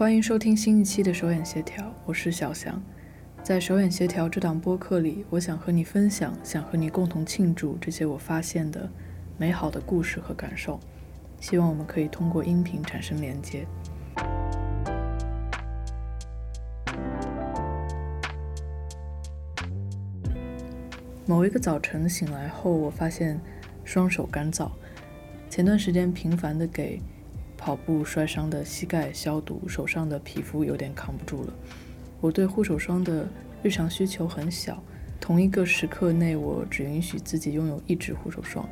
欢迎收听新一期的手眼协调，我是小翔。在手眼协调这档播客里，我想和你分享，想和你共同庆祝这些我发现的美好的故事和感受。希望我们可以通过音频产生连接。某一个早晨醒来后，我发现双手干燥。前段时间频繁的给。跑步摔伤的膝盖消毒，手上的皮肤有点扛不住了。我对护手霜的日常需求很小，同一个时刻内我只允许自己拥有一支护手霜。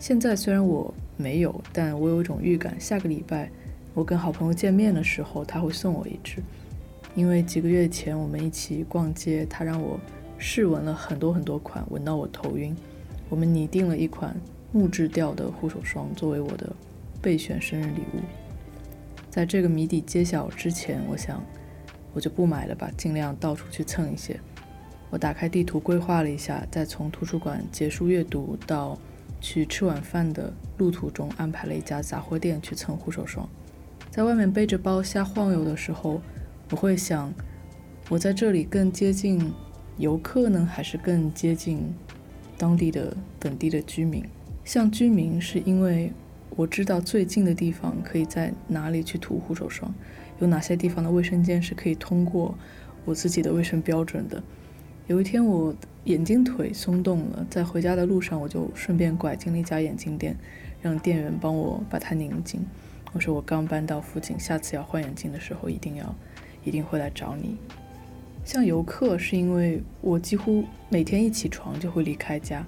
现在虽然我没有，但我有一种预感，下个礼拜我跟好朋友见面的时候他会送我一支，因为几个月前我们一起逛街，他让我试闻了很多很多款，闻到我头晕。我们拟定了一款木质调的护手霜作为我的。备选生日礼物，在这个谜底揭晓之前，我想我就不买了吧，尽量到处去蹭一些。我打开地图规划了一下，在从图书馆结束阅读到去吃晚饭的路途中，安排了一家杂货店去蹭护手霜。在外面背着包瞎晃悠的时候，我会想，我在这里更接近游客呢，还是更接近当地的本地的居民？像居民是因为。我知道最近的地方可以在哪里去涂护手霜，有哪些地方的卫生间是可以通过我自己的卫生标准的。有一天我眼睛腿松动了，在回家的路上我就顺便拐进了一家眼镜店，让店员帮我把它拧紧。我说我刚搬到附近，下次要换眼镜的时候一定要一定会来找你。像游客是因为我几乎每天一起床就会离开家。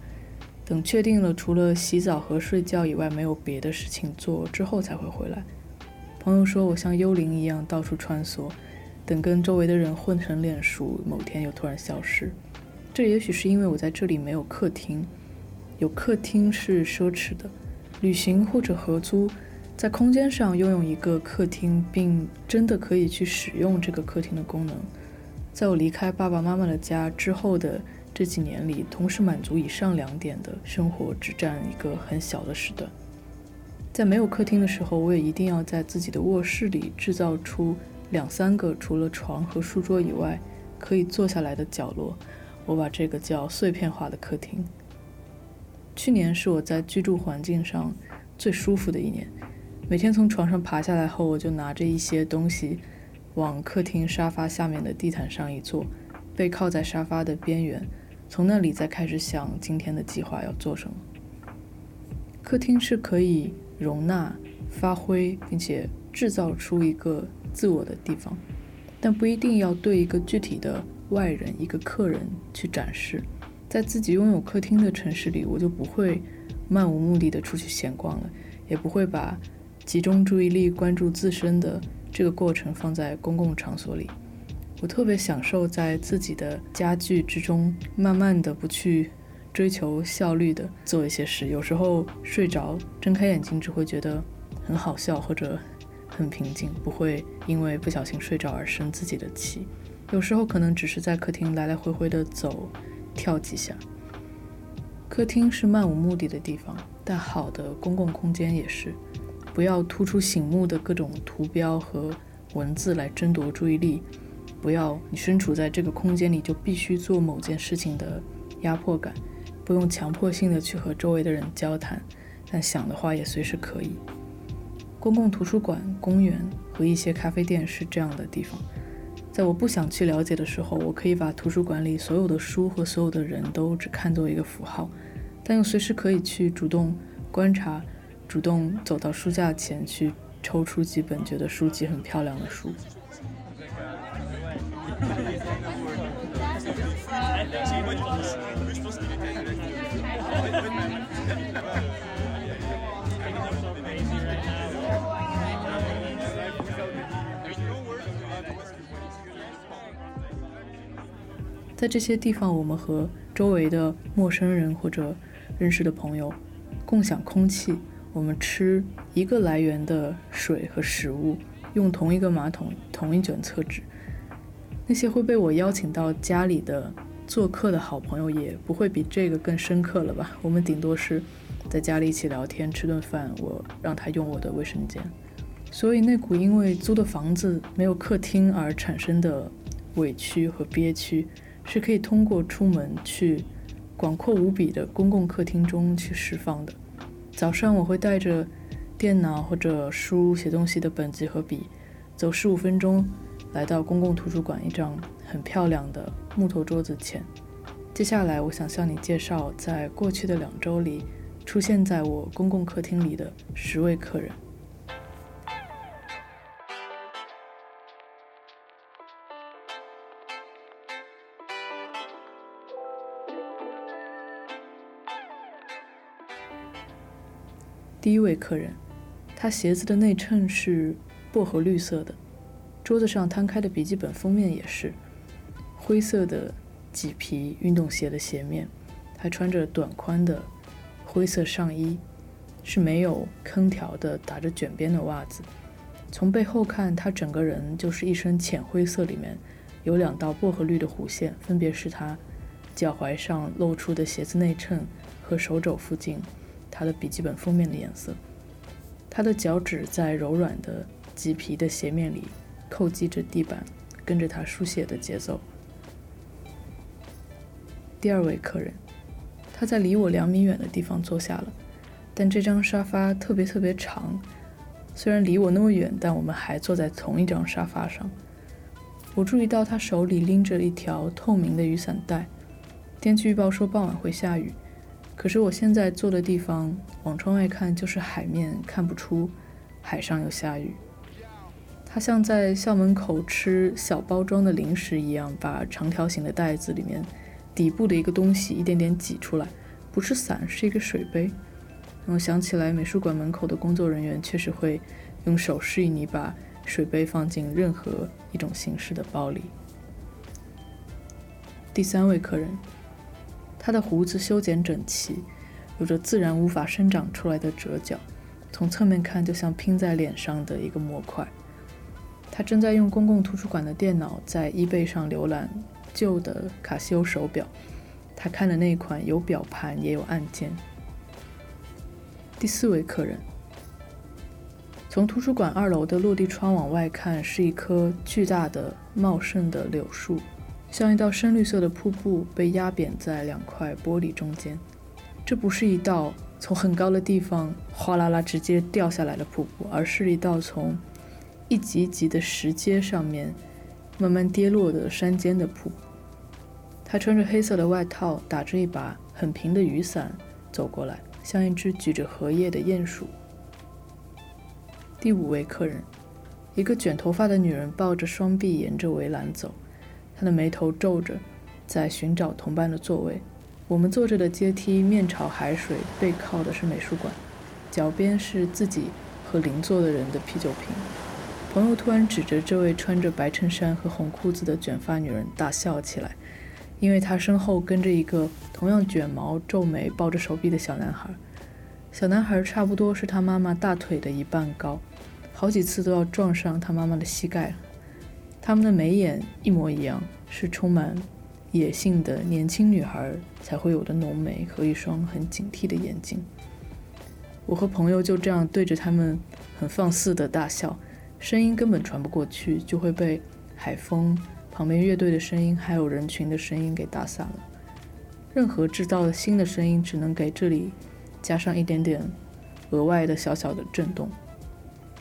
等确定了除了洗澡和睡觉以外没有别的事情做之后才会回来。朋友说我像幽灵一样到处穿梭，等跟周围的人混成脸熟，某天又突然消失。这也许是因为我在这里没有客厅，有客厅是奢侈的。旅行或者合租，在空间上拥有一个客厅，并真的可以去使用这个客厅的功能，在我离开爸爸妈妈的家之后的。这几年里，同时满足以上两点的生活只占一个很小的时段。在没有客厅的时候，我也一定要在自己的卧室里制造出两三个除了床和书桌以外可以坐下来的角落。我把这个叫碎片化的客厅。去年是我在居住环境上最舒服的一年。每天从床上爬下来后，我就拿着一些东西往客厅沙发下面的地毯上一坐，背靠在沙发的边缘。从那里再开始想今天的计划要做什么。客厅是可以容纳、发挥并且制造出一个自我的地方，但不一定要对一个具体的外人、一个客人去展示。在自己拥有客厅的城市里，我就不会漫无目的的出去闲逛了，也不会把集中注意力关注自身的这个过程放在公共场所里。我特别享受在自己的家具之中，慢慢的不去追求效率的做一些事。有时候睡着，睁开眼睛只会觉得很好笑或者很平静，不会因为不小心睡着而生自己的气。有时候可能只是在客厅来来回回的走，跳几下。客厅是漫无目的的地方，但好的公共空间也是。不要突出醒目的各种图标和文字来争夺注意力。不要你身处在这个空间里就必须做某件事情的压迫感，不用强迫性的去和周围的人交谈，但想的话也随时可以。公共图书馆、公园和一些咖啡店是这样的地方，在我不想去了解的时候，我可以把图书馆里所有的书和所有的人都只看作一个符号，但又随时可以去主动观察，主动走到书架前去抽出几本觉得书籍很漂亮的书。在这些地方，我们和周围的陌生人或者认识的朋友共享空气。我们吃一个来源的水和食物，用同一个马桶、同一卷厕纸。那些会被我邀请到家里的做客的好朋友，也不会比这个更深刻了吧？我们顶多是在家里一起聊天、吃顿饭，我让他用我的卫生间。所以那股因为租的房子没有客厅而产生的委屈和憋屈，是可以通过出门去广阔无比的公共客厅中去释放的。早上我会带着电脑或者书写东西的本子和笔，走十五分钟，来到公共图书馆一张很漂亮的木头桌子前。接下来，我想向你介绍在过去的两周里出现在我公共客厅里的十位客人。第一位客人，他鞋子的内衬是薄荷绿色的，桌子上摊开的笔记本封面也是灰色的麂皮运动鞋的鞋面。还穿着短宽的灰色上衣，是没有坑条的打着卷边的袜子。从背后看，他整个人就是一身浅灰色，里面有两道薄荷绿的弧线，分别是他脚踝上露出的鞋子内衬和手肘附近。他的笔记本封面的颜色，他的脚趾在柔软的麂皮的鞋面里叩击着地板，跟着他书写的节奏。第二位客人，他在离我两米远的地方坐下了，但这张沙发特别特别长，虽然离我那么远，但我们还坐在同一张沙发上。我注意到他手里拎着一条透明的雨伞袋，天气预报说傍晚会下雨。可是我现在坐的地方，往窗外看就是海面，看不出海上有下雨。他像在校门口吃小包装的零食一样，把长条形的袋子里面底部的一个东西一点点挤出来，不是伞，是一个水杯。我想起来，美术馆门口的工作人员确实会用手示意你把水杯放进任何一种形式的包里。第三位客人。他的胡子修剪整齐，有着自然无法生长出来的折角，从侧面看就像拼在脸上的一个模块。他正在用公共图书馆的电脑在 eBay 上浏览旧的卡西欧手表。他看的那款有表盘也有按键。第四位客人，从图书馆二楼的落地窗往外看，是一棵巨大的茂盛的柳树。像一道深绿色的瀑布被压扁在两块玻璃中间，这不是一道从很高的地方哗啦啦直接掉下来的瀑布，而是一道从一级级的石阶上面慢慢跌落的山间的瀑布。他穿着黑色的外套，打着一把很平的雨伞走过来，像一只举着荷叶的鼹鼠。第五位客人，一个卷头发的女人抱着双臂沿着围栏走。她的眉头皱着，在寻找同伴的座位。我们坐着的阶梯面朝海水，背靠的是美术馆，脚边是自己和邻座的人的啤酒瓶。朋友突然指着这位穿着白衬衫和红裤子的卷发女人大笑起来，因为她身后跟着一个同样卷毛、皱眉、抱着手臂的小男孩。小男孩差不多是他妈妈大腿的一半高，好几次都要撞上他妈妈的膝盖。他们的眉眼一模一样，是充满野性的年轻女孩才会有的浓眉和一双很警惕的眼睛。我和朋友就这样对着他们很放肆的大笑，声音根本传不过去，就会被海风、旁边乐队的声音还有人群的声音给打散了。任何制造的新的声音只能给这里加上一点点额外的小小的震动。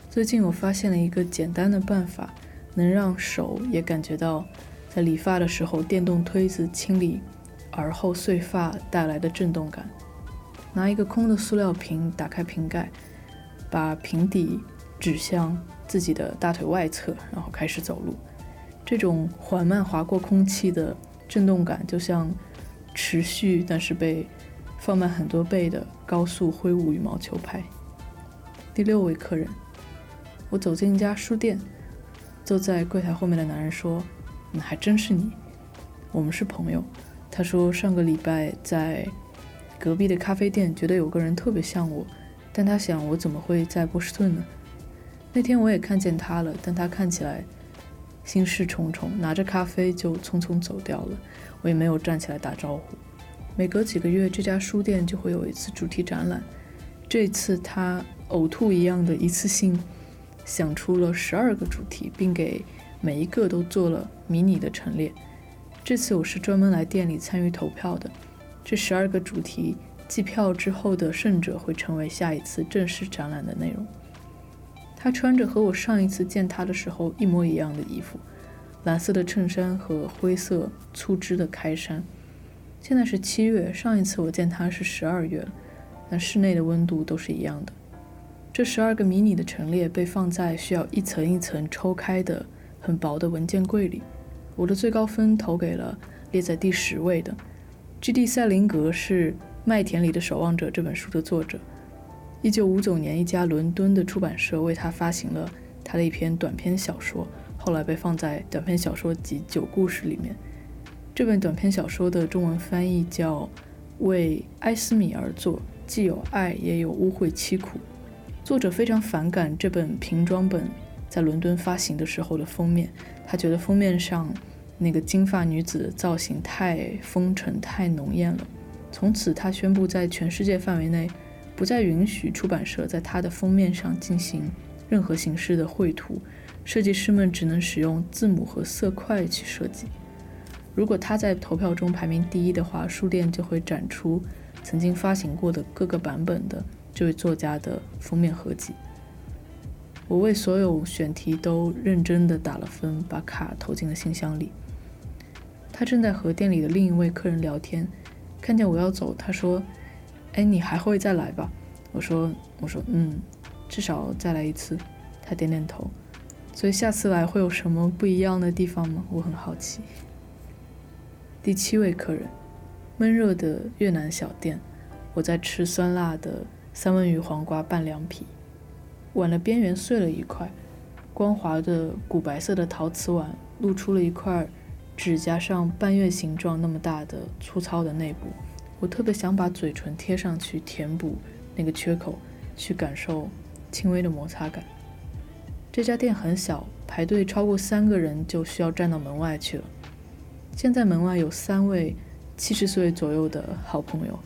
最近我发现了一个简单的办法。能让手也感觉到，在理发的时候，电动推子清理耳后碎发带来的震动感。拿一个空的塑料瓶，打开瓶盖，把瓶底指向自己的大腿外侧，然后开始走路。这种缓慢划过空气的震动感，就像持续但是被放慢很多倍的高速挥舞羽毛球拍。第六位客人，我走进一家书店。坐在柜台后面的男人说：“那还真是你，我们是朋友。”他说：“上个礼拜在隔壁的咖啡店，觉得有个人特别像我，但他想我怎么会在波士顿呢？那天我也看见他了，但他看起来心事重重，拿着咖啡就匆匆走掉了。我也没有站起来打招呼。每隔几个月，这家书店就会有一次主题展览，这次他呕吐一样的一次性。”想出了十二个主题，并给每一个都做了迷你的陈列。这次我是专门来店里参与投票的。这十二个主题，计票之后的胜者会成为下一次正式展览的内容。他穿着和我上一次见他的时候一模一样的衣服，蓝色的衬衫和灰色粗织的开衫。现在是七月，上一次我见他是十二月了，但室内的温度都是一样的。这十二个迷你的陈列被放在需要一层一层抽开的很薄的文件柜里。我的最高分投给了列在第十位的 G.D. 塞林格，是《麦田里的守望者》这本书的作者。一九五九年，一家伦敦的出版社为他发行了他的一篇短篇小说，后来被放在短篇小说集《九故事》里面。这本短篇小说的中文翻译叫《为埃斯米而作》，既有爱，也有污秽凄苦。作者非常反感这本瓶装本在伦敦发行的时候的封面，他觉得封面上那个金发女子造型太风尘、太浓艳了。从此，他宣布在全世界范围内不再允许出版社在他的封面上进行任何形式的绘图，设计师们只能使用字母和色块去设计。如果他在投票中排名第一的话，书店就会展出曾经发行过的各个版本的。这位作家的封面合集，我为所有选题都认真的打了分，把卡投进了信箱里。他正在和店里的另一位客人聊天，看见我要走，他说：“哎，你还会再来吧？”我说：“我说，嗯，至少再来一次。”他点点头。所以下次来会有什么不一样的地方吗？我很好奇。第七位客人，闷热的越南小店，我在吃酸辣的。三文鱼黄瓜拌凉皮，碗的边缘碎了一块，光滑的古白色的陶瓷碗露出了一块指甲上半月形状那么大的粗糙的内部。我特别想把嘴唇贴上去填补那个缺口，去感受轻微的摩擦感。这家店很小，排队超过三个人就需要站到门外去了。现在门外有三位七十岁左右的好朋友。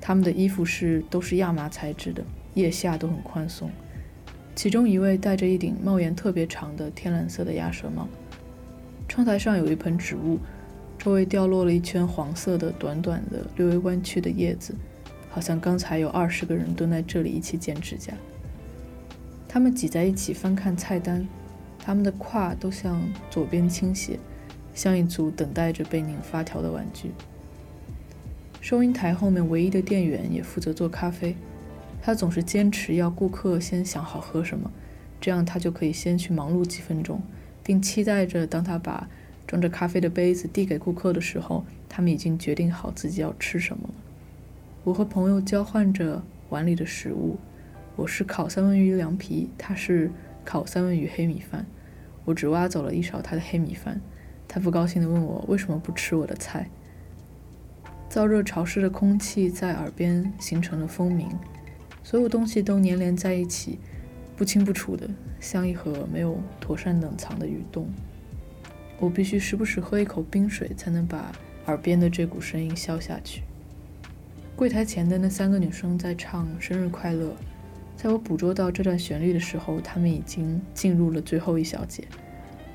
他们的衣服是都是亚麻材质的，腋下都很宽松。其中一位戴着一顶帽檐特别长的天蓝色的鸭舌帽。窗台上有一盆植物，周围掉落了一圈黄色的、短短的、略微弯曲的叶子，好像刚才有二十个人蹲在这里一起剪指甲。他们挤在一起翻看菜单，他们的胯都向左边倾斜，像一组等待着被拧发条的玩具。收银台后面唯一的店员也负责做咖啡，他总是坚持要顾客先想好喝什么，这样他就可以先去忙碌几分钟，并期待着当他把装着咖啡的杯子递给顾客的时候，他们已经决定好自己要吃什么了。我和朋友交换着碗里的食物，我是烤三文鱼凉皮，他是烤三文鱼黑米饭。我只挖走了一勺他的黑米饭，他不高兴地问我为什么不吃我的菜。燥热潮湿的空气在耳边形成了风鸣，所有东西都粘连在一起，不清不楚的，像一盒没有妥善冷藏的鱼冻。我必须时不时喝一口冰水，才能把耳边的这股声音消下去。柜台前的那三个女生在唱生日快乐，在我捕捉到这段旋律的时候，她们已经进入了最后一小节。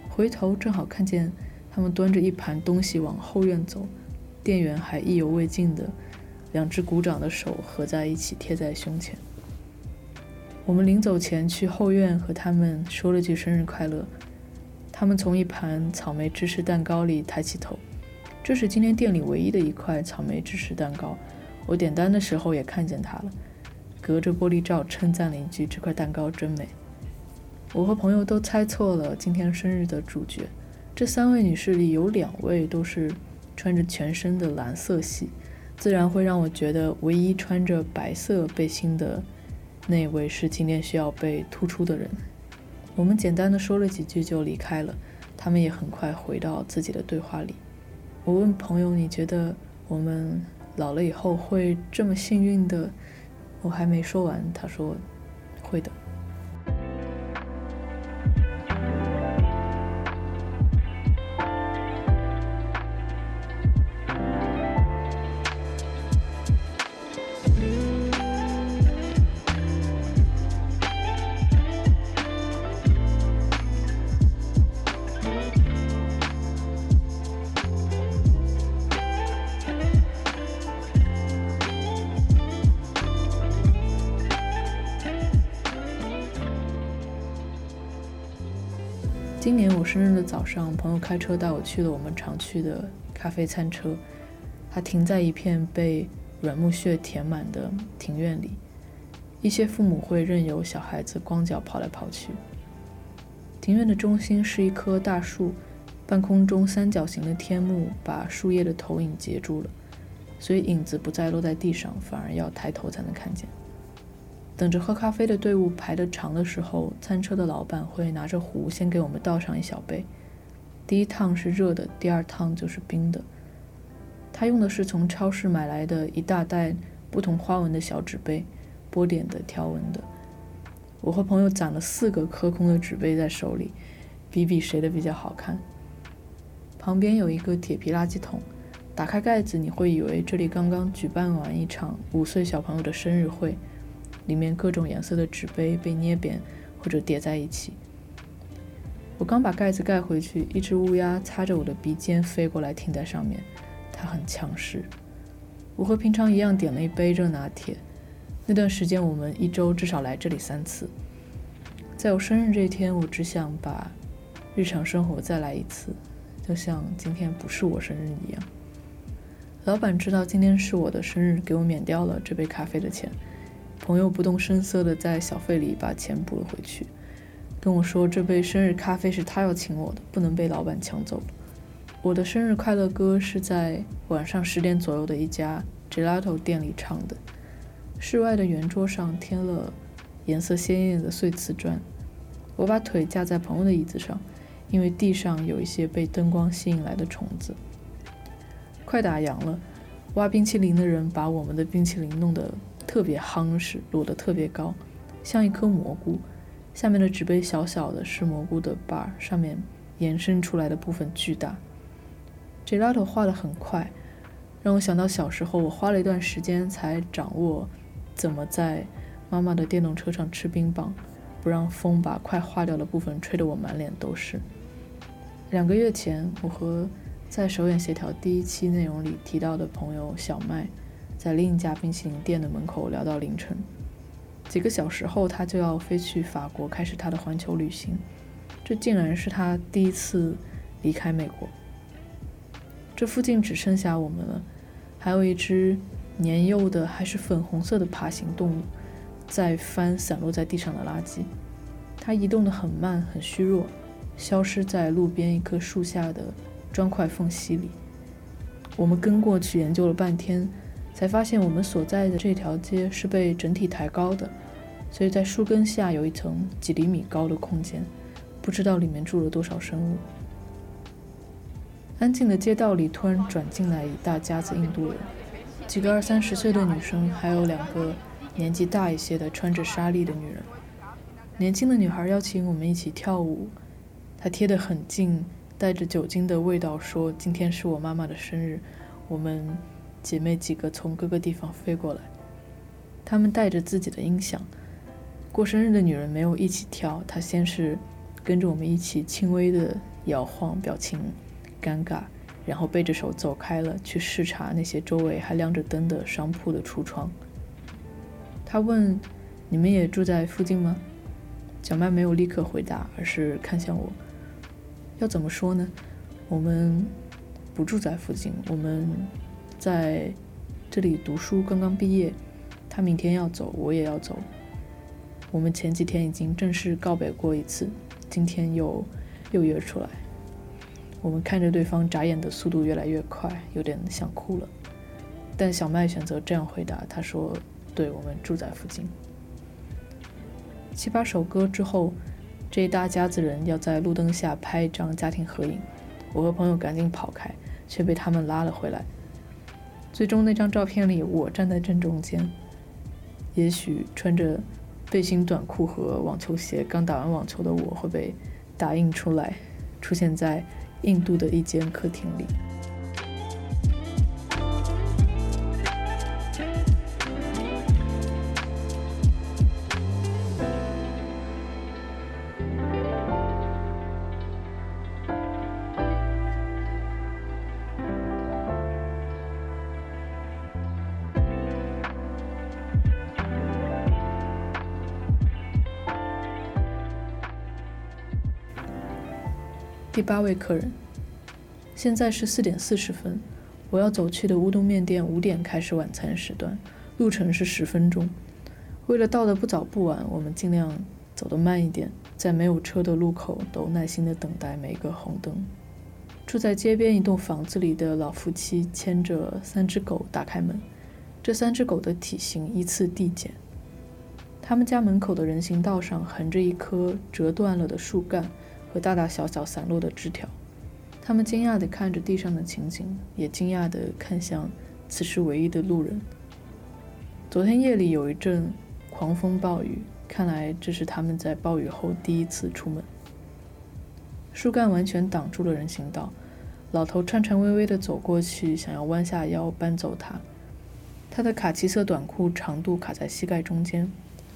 回头正好看见她们端着一盘东西往后院走。店员还意犹未尽的，两只鼓掌的手合在一起贴在胸前。我们临走前去后院和他们说了句生日快乐。他们从一盘草莓芝士蛋糕里抬起头，这是今天店里唯一的一块草莓芝士蛋糕。我点单的时候也看见它了，隔着玻璃罩称赞了一句：“这块蛋糕真美。”我和朋友都猜错了今天生日的主角。这三位女士里有两位都是。穿着全身的蓝色系，自然会让我觉得唯一穿着白色背心的那位是今天需要被突出的人。我们简单的说了几句就离开了，他们也很快回到自己的对话里。我问朋友：“你觉得我们老了以后会这么幸运的？”我还没说完，他说：“会的。”今年我生日的早上，朋友开车带我去了我们常去的咖啡餐车。它停在一片被软木屑填满的庭院里，一些父母会任由小孩子光脚跑来跑去。庭院的中心是一棵大树，半空中三角形的天幕把树叶的投影截住了，所以影子不再落在地上，反而要抬头才能看见。等着喝咖啡的队伍排得长的时候，餐车的老板会拿着壶先给我们倒上一小杯。第一趟是热的，第二趟就是冰的。他用的是从超市买来的一大袋不同花纹的小纸杯，波点的、条纹的。我和朋友攒了四个磕空的纸杯在手里，比比谁的比较好看。旁边有一个铁皮垃圾桶，打开盖子，你会以为这里刚刚举办完一场五岁小朋友的生日会。里面各种颜色的纸杯被捏扁或者叠在一起。我刚把盖子盖回去，一只乌鸦擦着我的鼻尖飞过来，停在上面。它很强势。我和平常一样点了一杯热拿铁。那段时间，我们一周至少来这里三次。在我生日这一天，我只想把日常生活再来一次，就像今天不是我生日一样。老板知道今天是我的生日，给我免掉了这杯咖啡的钱。朋友不动声色地在小费里把钱补了回去，跟我说这杯生日咖啡是他要请我的，不能被老板抢走我的生日快乐歌是在晚上十点左右的一家 gelato 店里唱的。室外的圆桌上添了颜色鲜艳的碎瓷砖，我把腿架在朋友的椅子上，因为地上有一些被灯光吸引来的虫子。快打烊了，挖冰淇淋的人把我们的冰淇淋弄得。特别夯实，摞得特别高，像一颗蘑菇。下面的纸杯小小的，是蘑菇的把，上面延伸出来的部分巨大。gelato 画得很快，让我想到小时候，我花了一段时间才掌握怎么在妈妈的电动车上吃冰棒，不让风把快化掉的部分吹得我满脸都是。两个月前，我和在首演协调第一期内容里提到的朋友小麦。在另一家冰淇淋店的门口聊到凌晨，几个小时后，他就要飞去法国开始他的环球旅行。这竟然是他第一次离开美国。这附近只剩下我们了，还有一只年幼的还是粉红色的爬行动物在翻散落在地上的垃圾。它移动得很慢，很虚弱，消失在路边一棵树下的砖块缝隙里。我们跟过去研究了半天。才发现我们所在的这条街是被整体抬高的，所以在树根下有一层几厘米高的空间，不知道里面住了多少生物。安静的街道里突然转进来一大家子印度人，几个二三十岁的女生，还有两个年纪大一些的穿着纱丽的女人。年轻的女孩邀请我们一起跳舞，她贴得很近，带着酒精的味道说：“今天是我妈妈的生日，我们。”姐妹几个从各个地方飞过来，她们带着自己的音响。过生日的女人没有一起跳，她先是跟着我们一起轻微的摇晃，表情尴尬，然后背着手走开了，去视察那些周围还亮着灯的商铺的橱窗。她问：“你们也住在附近吗？”小麦没有立刻回答，而是看向我。要怎么说呢？我们不住在附近，我们。在这里读书，刚刚毕业。他明天要走，我也要走。我们前几天已经正式告别过一次，今天又又约出来。我们看着对方眨眼的速度越来越快，有点想哭了。但小麦选择这样回答，他说：“对我们住在附近。”七八首歌之后，这一大家子人要在路灯下拍一张家庭合影。我和朋友赶紧跑开，却被他们拉了回来。最终那张照片里，我站在正中间。也许穿着背心短裤和网球鞋刚打完网球的我会被打印出来，出现在印度的一间客厅里。第八位客人，现在是四点四十分，我要走去的乌冬面店五点开始晚餐时段，路程是十分钟。为了到的不早不晚，我们尽量走得慢一点，在没有车的路口都耐心地等待每个红灯。住在街边一栋房子里的老夫妻牵着三只狗打开门，这三只狗的体型依次递减。他们家门口的人行道上横着一棵折断了的树干大大小小散落的枝条。他们惊讶地看着地上的情景，也惊讶地看向此时唯一的路人。昨天夜里有一阵狂风暴雨，看来这是他们在暴雨后第一次出门。树干完全挡住了人行道，老头颤颤巍巍地走过去，想要弯下腰搬走它。他的卡其色短裤长度卡在膝盖中间，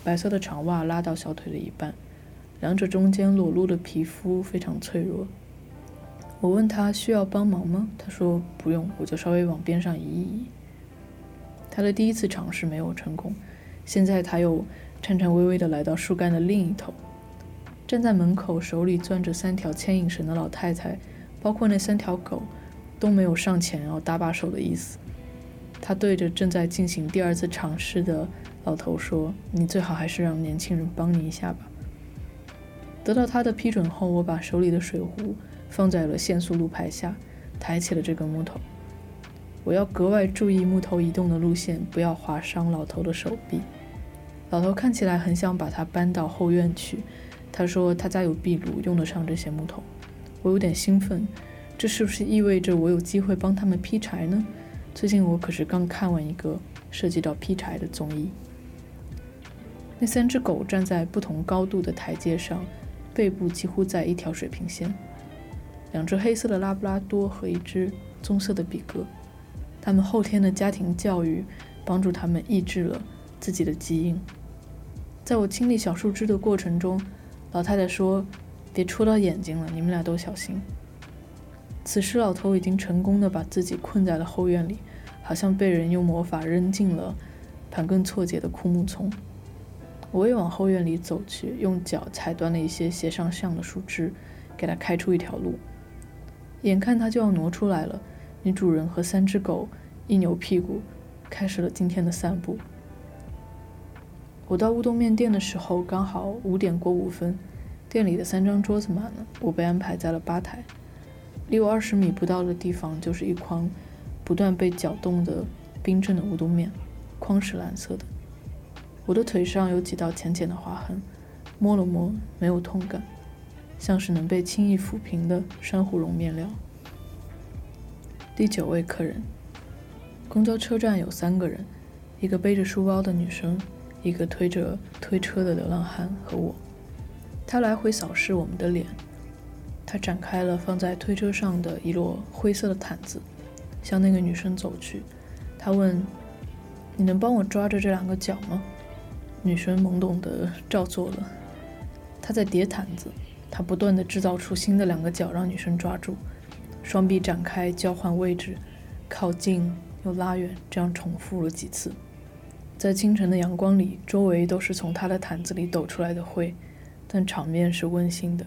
白色的长袜拉到小腿的一半，两者中间裸露的皮肤非常脆弱。我问他需要帮忙吗？他说不用，我就稍微往边上移一移。他的第一次尝试没有成功，现在他又颤颤巍巍地来到树干的另一头。站在门口，手里攥着三条牵引绳的老太太，包括那三条狗，都没有上前要搭把手的意思。他对着正在进行第二次尝试的老头说：“你最好还是让年轻人帮你一下吧。”得到他的批准后，我把手里的水壶放在了限速路牌下，抬起了这根木头。我要格外注意木头移动的路线，不要划伤老头的手臂。老头看起来很想把它搬到后院去。他说他家有壁炉，用得上这些木头。我有点兴奋，这是不是意味着我有机会帮他们劈柴呢？最近我可是刚看完一个涉及到劈柴的综艺。那三只狗站在不同高度的台阶上，背部几乎在一条水平线。两只黑色的拉布拉多和一只棕色的比格，他们后天的家庭教育帮助他们抑制了自己的基因。在我清理小树枝的过程中。老太太说：“别戳到眼睛了，你们俩都小心。”此时，老头已经成功的把自己困在了后院里，好像被人用魔法扔进了盘根错节的枯木丛。我也往后院里走去，用脚踩断了一些斜上向的树枝，给它开出一条路。眼看他就要挪出来了，女主人和三只狗一扭屁股，开始了今天的散步。我到乌冬面店的时候，刚好五点过五分，店里的三张桌子满了，我被安排在了吧台。离我二十米不到的地方，就是一筐不断被搅动的冰镇的乌冬面，筐是蓝色的。我的腿上有几道浅浅的划痕，摸了摸，没有痛感，像是能被轻易抚平的珊瑚绒面料。第九位客人，公交车站有三个人，一个背着书包的女生。一个推着推车的流浪汉和我，他来回扫视我们的脸。他展开了放在推车上的一摞灰色的毯子，向那个女生走去。他问：“你能帮我抓着这两个脚吗？”女生懵懂地照做了。他在叠毯子，他不断地制造出新的两个脚让女生抓住，双臂展开交换位置，靠近又拉远，这样重复了几次。在清晨的阳光里，周围都是从他的毯子里抖出来的灰，但场面是温馨的。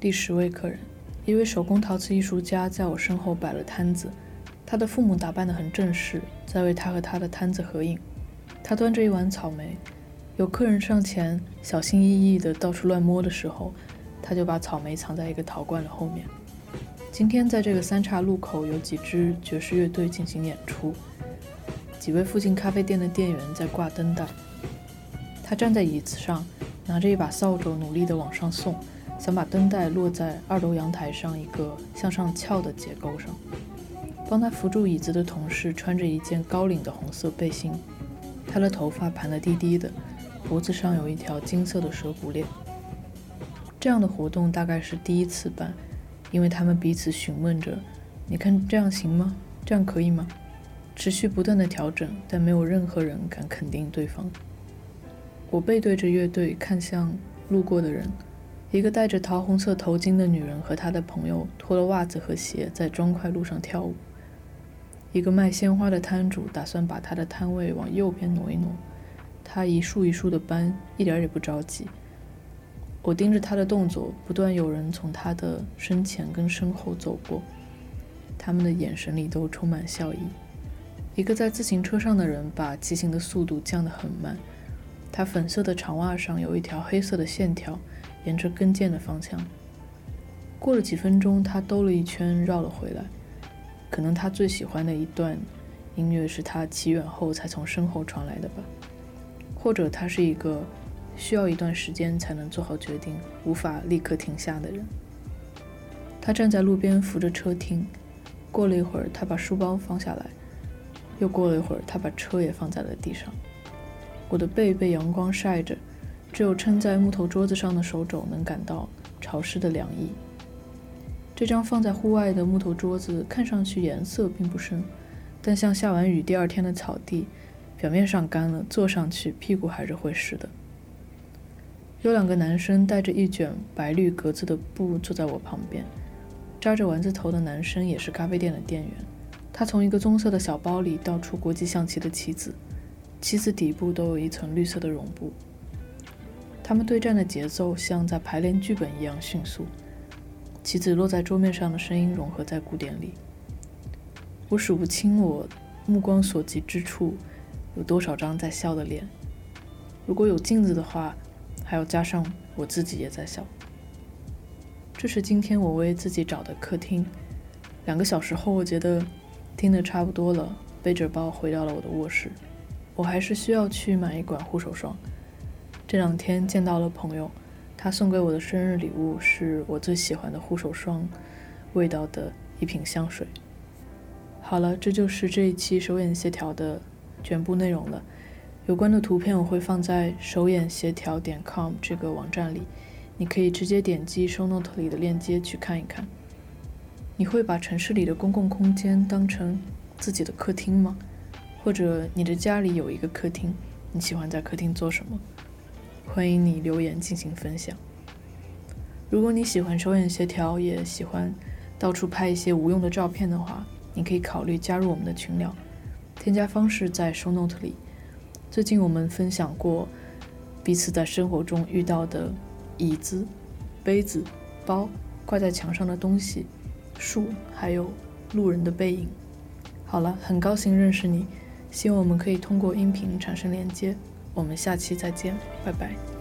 第十位客人，一位手工陶瓷艺术家在我身后摆了摊子，他的父母打扮得很正式，在为他和他的摊子合影。他端着一碗草莓，有客人上前小心翼翼地到处乱摸的时候，他就把草莓藏在一个陶罐的后面。今天在这个三岔路口有几支爵士乐队进行演出。几位附近咖啡店的店员在挂灯带。他站在椅子上，拿着一把扫帚，努力地往上送，想把灯带落在二楼阳台上一个向上翘的结构上。帮他扶住椅子的同事穿着一件高领的红色背心，他的头发盘得低低的，脖子上有一条金色的蛇骨链。这样的活动大概是第一次办，因为他们彼此询问着：“你看这样行吗？这样可以吗？”持续不断的调整，但没有任何人敢肯定对方。我背对着乐队，看向路过的人。一个戴着桃红色头巾的女人和她的朋友脱了袜子和鞋，在砖块路上跳舞。一个卖鲜花的摊主打算把他的摊位往右边挪一挪，他一束一束的搬，一点也不着急。我盯着他的动作，不断有人从他的身前跟身后走过，他们的眼神里都充满笑意。一个在自行车上的人把骑行的速度降得很慢，他粉色的长袜上有一条黑色的线条，沿着跟腱的方向。过了几分钟，他兜了一圈绕了回来。可能他最喜欢的一段音乐是他起远后才从身后传来的吧，或者他是一个。需要一段时间才能做好决定，无法立刻停下的人。他站在路边扶着车听，过了一会儿，他把书包放下来，又过了一会儿，他把车也放在了地上。我的背被阳光晒着，只有撑在木头桌子上的手肘能感到潮湿的凉意。这张放在户外的木头桌子看上去颜色并不深，但像下完雨第二天的草地，表面上干了，坐上去屁股还是会湿的。有两个男生带着一卷白绿格子的布坐在我旁边，扎着丸子头的男生也是咖啡店的店员，他从一个棕色的小包里倒出国际象棋的棋子，棋子底部都有一层绿色的绒布。他们对战的节奏像在排练剧本一样迅速，棋子落在桌面上的声音融合在鼓点里。我数不清我目光所及之处有多少张在笑的脸，如果有镜子的话。还要加上我自己也在笑。这是今天我为自己找的客厅。两个小时后，我觉得听得差不多了，背着包回到了我的卧室。我还是需要去买一管护手霜。这两天见到了朋友，他送给我的生日礼物是我最喜欢的护手霜味道的一瓶香水。好了，这就是这一期手眼协调的全部内容了。有关的图片我会放在手眼协调点 com 这个网站里，你可以直接点击 show note 里的链接去看一看。你会把城市里的公共空间当成自己的客厅吗？或者你的家里有一个客厅，你喜欢在客厅做什么？欢迎你留言进行分享。如果你喜欢手眼协调，也喜欢到处拍一些无用的照片的话，你可以考虑加入我们的群聊，添加方式在 show note 里。最近我们分享过彼此在生活中遇到的椅子、杯子、包、挂在墙上的东西、树，还有路人的背影。好了，很高兴认识你，希望我们可以通过音频产生连接。我们下期再见，拜拜。